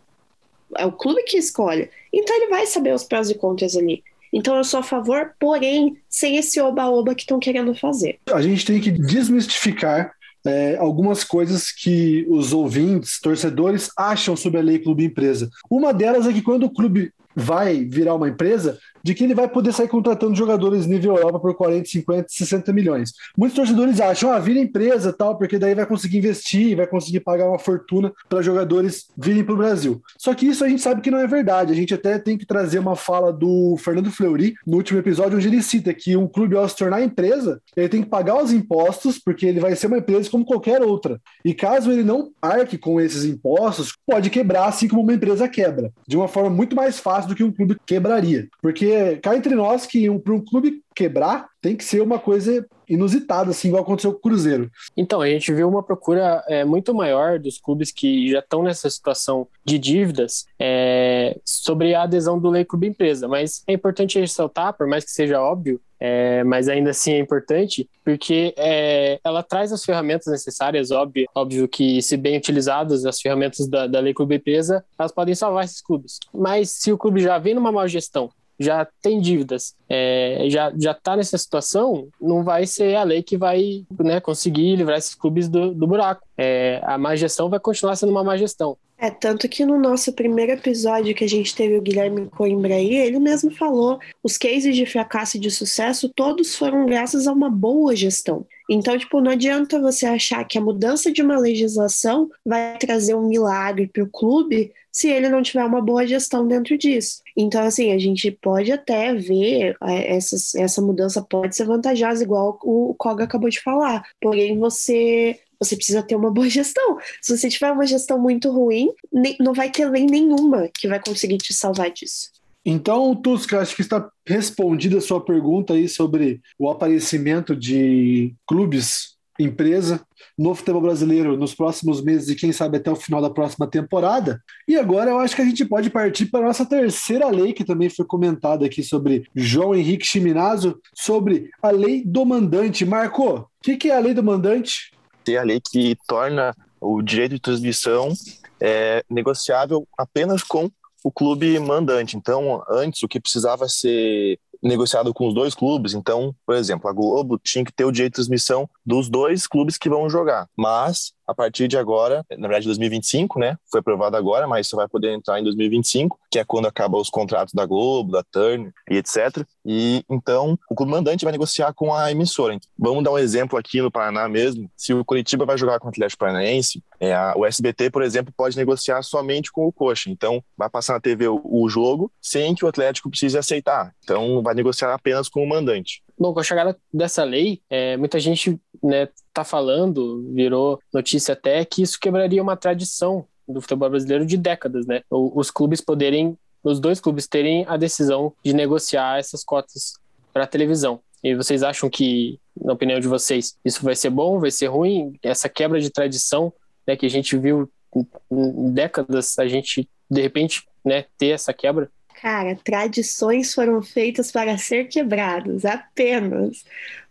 Speaker 4: É o clube que escolhe. Então ele vai saber os prós e contras ali. Então eu sou a favor, porém, sem esse oba-oba que estão querendo fazer.
Speaker 2: A gente tem que desmistificar é, algumas coisas que os ouvintes, torcedores, acham sobre a lei clube empresa. Uma delas é que quando o clube vai virar uma empresa, de que ele vai poder sair contratando jogadores nível Europa por 40, 50, 60 milhões. Muitos torcedores acham, ah, vira empresa tal, porque daí vai conseguir investir, vai conseguir pagar uma fortuna para jogadores virem para o Brasil. Só que isso a gente sabe que não é verdade. A gente até tem que trazer uma fala do Fernando Fleury no último episódio, onde ele cita que um clube, ao se tornar empresa, ele tem que pagar os impostos, porque ele vai ser uma empresa como qualquer outra. E caso ele não arque com esses impostos, pode quebrar assim como uma empresa quebra, de uma forma muito mais fácil do que um clube quebraria. Porque cá entre nós que um, para um clube quebrar tem que ser uma coisa inusitada, assim, igual aconteceu com o Cruzeiro.
Speaker 5: Então, a gente viu uma procura é, muito maior dos clubes que já estão nessa situação de dívidas é, sobre a adesão do Lei Clube Empresa. Mas é importante ressaltar, por mais que seja óbvio, é, mas ainda assim é importante, porque é, ela traz as ferramentas necessárias, óbvio, óbvio que, se bem utilizadas, as ferramentas da, da Lei Clube Empresa, elas podem salvar esses clubes. Mas se o clube já vem numa má gestão, já tem dívidas, é, já já está nessa situação, não vai ser a lei que vai né, conseguir livrar esses clubes do, do buraco. É, a má gestão vai continuar sendo uma má gestão.
Speaker 4: É, tanto que no nosso primeiro episódio que a gente teve o Guilherme Coimbra aí, ele mesmo falou, os cases de fracasso e de sucesso todos foram graças a uma boa gestão. Então, tipo, não adianta você achar que a mudança de uma legislação vai trazer um milagre para o clube se ele não tiver uma boa gestão dentro disso. Então, assim, a gente pode até ver é, essa, essa mudança pode ser vantajosa, igual o Koga acabou de falar. Porém, você você precisa ter uma boa gestão. Se você tiver uma gestão muito ruim, não vai ter lei nenhuma que vai conseguir te salvar disso.
Speaker 2: Então, Tusca, acho que está respondida a sua pergunta aí sobre o aparecimento de clubes empresa no futebol brasileiro nos próximos meses e quem sabe até o final da próxima temporada. E agora eu acho que a gente pode partir para a nossa terceira lei, que também foi comentada aqui sobre João Henrique Chiminazo, sobre a lei do mandante. Marco, o que, que, é a lei do mandante?
Speaker 6: É a lei que torna o direito de transmissão é, negociável apenas com o clube mandante. Então, antes, o que precisava ser negociado com os dois clubes. Então, por exemplo, a Globo tinha que ter o direito de transmissão dos dois clubes que vão jogar. Mas a partir de agora, na verdade 2025, né? Foi aprovado agora, mas só vai poder entrar em 2025, que é quando acabam os contratos da Globo, da Turner e etc. E então o clube mandante vai negociar com a emissora. Vamos dar um exemplo aqui no Paraná mesmo. Se o Curitiba vai jogar com o Atlético Paranaense, é, a, o SBT, por exemplo, pode negociar somente com o Coxa. Então vai passar na TV o, o jogo sem que o Atlético precise aceitar. Então vai negociar apenas com o mandante.
Speaker 5: Bom, com a chegada dessa lei, é, muita gente né, tá falando, virou notícia até, que isso quebraria uma tradição do futebol brasileiro de décadas, né? Os clubes poderem, os dois clubes terem a decisão de negociar essas cotas para televisão. E vocês acham que, na opinião de vocês, isso vai ser bom, vai ser ruim? Essa quebra de tradição, né, que a gente viu em décadas, a gente de repente, né, ter essa quebra?
Speaker 4: Cara, tradições foram feitas para ser quebradas, apenas.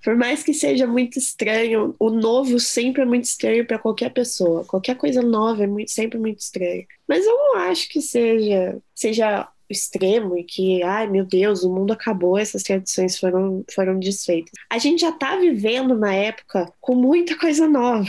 Speaker 4: Por mais que seja muito estranho, o novo sempre é muito estranho para qualquer pessoa. Qualquer coisa nova é muito, sempre muito estranho. Mas eu não acho que seja, seja extremo e que, ai meu Deus, o mundo acabou, essas tradições foram, foram desfeitas. A gente já está vivendo uma época com muita coisa nova.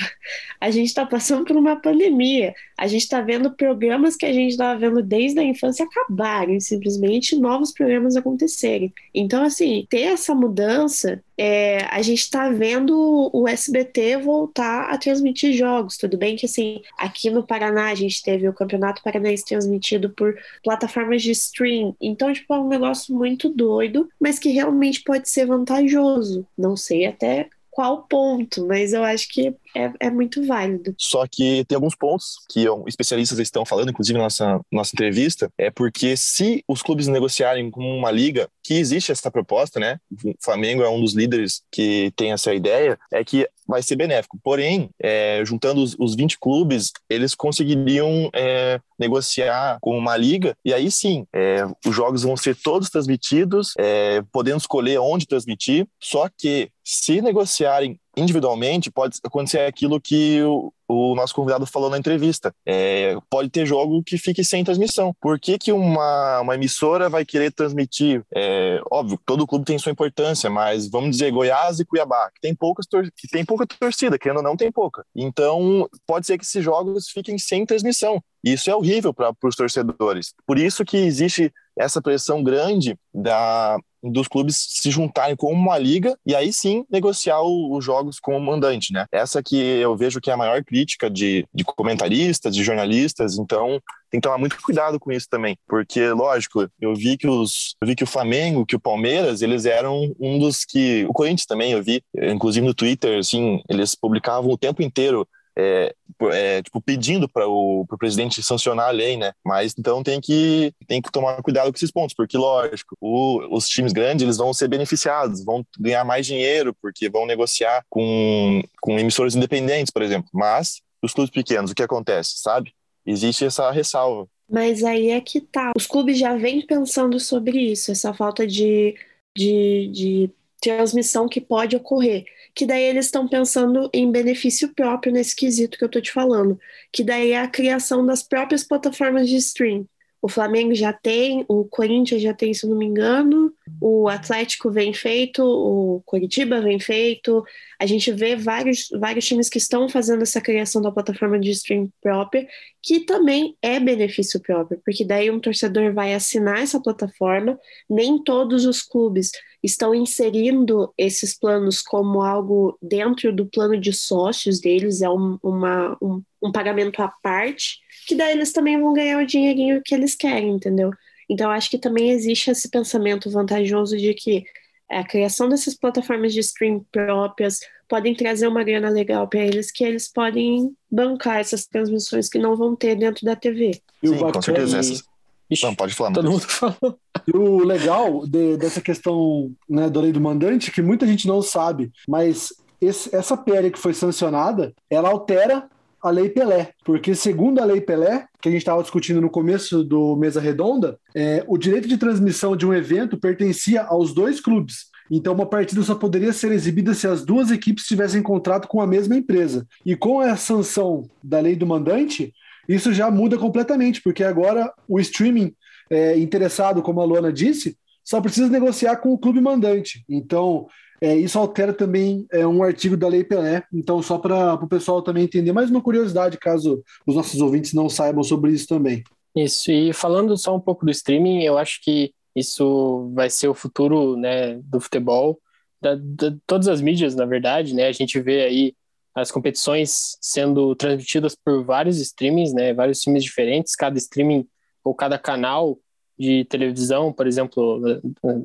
Speaker 4: A gente está passando por uma pandemia. A gente está vendo programas que a gente estava vendo desde a infância acabarem, simplesmente novos programas acontecerem. Então, assim, ter essa mudança é, a gente está vendo o SBT voltar a transmitir jogos. Tudo bem que, assim, aqui no Paraná a gente teve o Campeonato Paranaense transmitido por plataformas de stream. Então, tipo, é um negócio muito doido, mas que realmente pode ser vantajoso. Não sei até qual ponto, mas eu acho que é, é, muito válido.
Speaker 6: Só que tem alguns pontos que especialistas estão falando, inclusive na nossa, nossa entrevista, é porque se os clubes negociarem com uma liga, que existe essa proposta, né? O Flamengo é um dos líderes que tem essa ideia, é que vai ser benéfico. Porém, é, juntando os, os 20 clubes, eles conseguiriam é, negociar com uma liga, e aí sim, é, os jogos vão ser todos transmitidos, é, podendo escolher onde transmitir, só que se negociarem individualmente, pode acontecer aquilo que o, o nosso convidado falou na entrevista. É, pode ter jogo que fique sem transmissão. Por que, que uma, uma emissora vai querer transmitir? É, óbvio, todo clube tem sua importância, mas vamos dizer Goiás e Cuiabá, que tem, poucas que tem pouca torcida, querendo ou não, tem pouca. Então, pode ser que esses jogos fiquem sem transmissão. Isso é horrível para os torcedores. Por isso que existe essa pressão grande da, dos clubes se juntarem com uma liga e aí sim negociar os jogos com o mandante, né? Essa que eu vejo que é a maior crítica de, de comentaristas, de jornalistas, então tem que tomar muito cuidado com isso também, porque lógico, eu vi que os eu vi que o Flamengo, que o Palmeiras, eles eram um dos que o Corinthians também eu vi, inclusive no Twitter, assim, eles publicavam o tempo inteiro é, é, tipo, pedindo para o presidente sancionar a lei, né? Mas então tem que, tem que tomar cuidado com esses pontos, porque, lógico, o, os times grandes eles vão ser beneficiados, vão ganhar mais dinheiro, porque vão negociar com, com emissores independentes, por exemplo. Mas os clubes pequenos, o que acontece, sabe? Existe essa ressalva.
Speaker 4: Mas aí é que tá. Os clubes já vêm pensando sobre isso, essa falta de, de, de transmissão que pode ocorrer que daí eles estão pensando em benefício próprio nesse quesito que eu tô te falando, que daí é a criação das próprias plataformas de stream. O Flamengo já tem, o Corinthians já tem, se não me engano, o Atlético vem feito, o Curitiba vem feito. A gente vê vários, vários times que estão fazendo essa criação da plataforma de stream própria, que também é benefício próprio, porque daí um torcedor vai assinar essa plataforma. Nem todos os clubes estão inserindo esses planos como algo dentro do plano de sócios deles, é um, uma, um, um pagamento à parte que daí eles também vão ganhar o dinheirinho que eles querem, entendeu? Então, acho que também existe esse pensamento vantajoso de que a criação dessas plataformas de stream próprias podem trazer uma grana legal para eles, que eles podem bancar essas transmissões que não vão ter dentro da TV.
Speaker 6: E Sim, com certeza. Essas... Ixi, não, pode falar.
Speaker 2: Todo mundo falou. E o legal de, dessa questão né, da lei do mandante, que muita gente não sabe, mas esse, essa PL que foi sancionada, ela altera a Lei Pelé, porque segundo a Lei Pelé, que a gente estava discutindo no começo do Mesa Redonda, é, o direito de transmissão de um evento pertencia aos dois clubes. Então, uma partida só poderia ser exibida se as duas equipes tivessem contrato com a mesma empresa. E com a sanção da lei do mandante, isso já muda completamente, porque agora o streaming é, interessado, como a Luana disse, só precisa negociar com o clube mandante. Então, é, isso altera também é, um artigo da Lei Pelé, então só para o pessoal também entender, mais uma curiosidade, caso os nossos ouvintes não saibam sobre isso também.
Speaker 5: Isso, e falando só um pouco do streaming, eu acho que isso vai ser o futuro né, do futebol, da, da, todas as mídias, na verdade, né? A gente vê aí as competições sendo transmitidas por vários streamings, né? Vários times diferentes, cada streaming ou cada canal de televisão, por exemplo,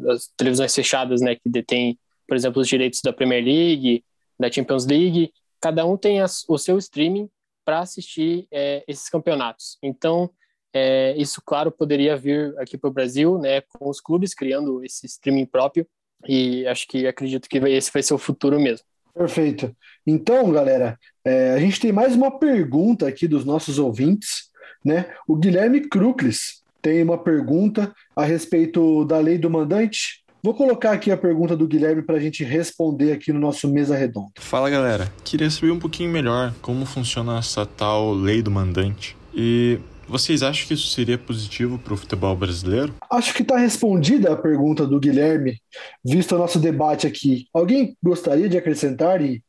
Speaker 5: as televisões fechadas, né, que detém por exemplo, os direitos da Premier League, da Champions League, cada um tem as, o seu streaming para assistir é, esses campeonatos. Então, é, isso, claro, poderia vir aqui para o Brasil, né, com os clubes criando esse streaming próprio, e acho que acredito que esse vai ser o futuro mesmo.
Speaker 2: Perfeito. Então, galera, é, a gente tem mais uma pergunta aqui dos nossos ouvintes, né? O Guilherme Crucles tem uma pergunta a respeito da lei do mandante. Vou colocar aqui a pergunta do Guilherme para a gente responder aqui no nosso Mesa Redonda.
Speaker 8: Fala galera, queria saber um pouquinho melhor como funciona essa tal lei do mandante. E vocês acham que isso seria positivo para o futebol brasileiro?
Speaker 2: Acho que está respondida a pergunta do Guilherme, visto o nosso debate aqui. Alguém gostaria de acrescentar e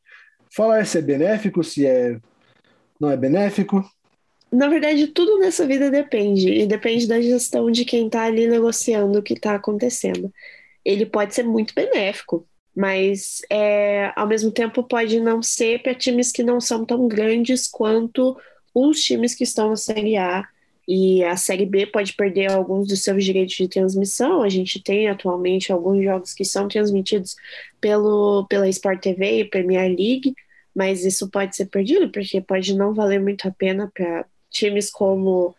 Speaker 2: falar se é benéfico, se é não é benéfico?
Speaker 4: Na verdade, tudo nessa vida depende, e depende da gestão de quem está ali negociando o que está acontecendo ele pode ser muito benéfico, mas é, ao mesmo tempo pode não ser para times que não são tão grandes quanto os times que estão na Série A. E a Série B pode perder alguns dos seus direitos de transmissão. A gente tem atualmente alguns jogos que são transmitidos pelo, pela Sport TV e Premier League, mas isso pode ser perdido, porque pode não valer muito a pena para times como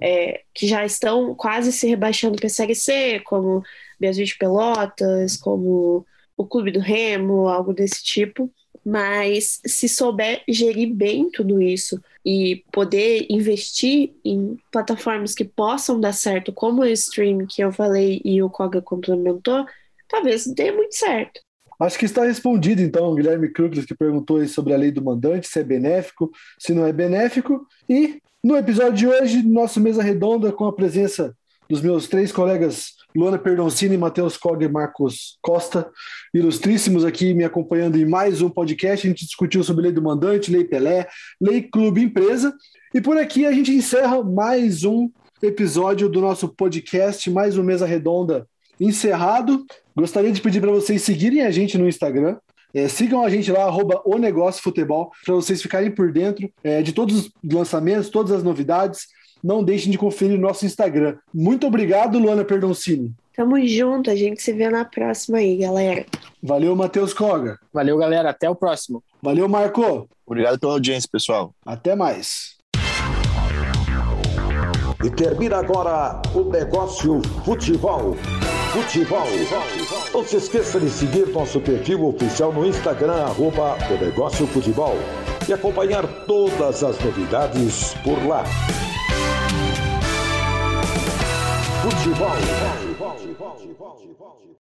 Speaker 4: é, que já estão quase se rebaixando para a C, como Brasil Pelotas, como o Clube do Remo, algo desse tipo. mas se souber gerir bem tudo isso e poder investir em plataformas que possam dar certo, como o stream que eu falei e o Koga complementou, talvez dê muito certo.
Speaker 2: Acho que está respondido, então, Guilherme Krugler, que perguntou sobre a lei do mandante, se é benéfico, se não é benéfico. E no episódio de hoje, nosso Mesa Redonda, com a presença dos meus três colegas Luana Perdoncini, Matheus Cog e Marcos Costa, ilustríssimos aqui me acompanhando em mais um podcast. A gente discutiu sobre lei do mandante, lei Pelé, lei Clube Empresa. E por aqui a gente encerra mais um episódio do nosso podcast, mais um Mesa Redonda encerrado. Gostaria de pedir para vocês seguirem a gente no Instagram. É, sigam a gente lá, arroba o Negócio Futebol, para vocês ficarem por dentro é, de todos os lançamentos, todas as novidades. Não deixem de conferir o nosso Instagram. Muito obrigado, Luana Perdoncini.
Speaker 4: Tamo junto, a gente se vê na próxima aí, galera.
Speaker 2: Valeu, Matheus Koga.
Speaker 5: Valeu, galera. Até o próximo.
Speaker 2: Valeu, Marco.
Speaker 6: Obrigado pela audiência, pessoal.
Speaker 2: Até mais.
Speaker 1: E termina agora o negócio futebol. Futebol. Não se esqueça de seguir nosso perfil oficial no Instagram, arroba o negócio futebol. E acompanhar todas as novidades por lá. Futebol.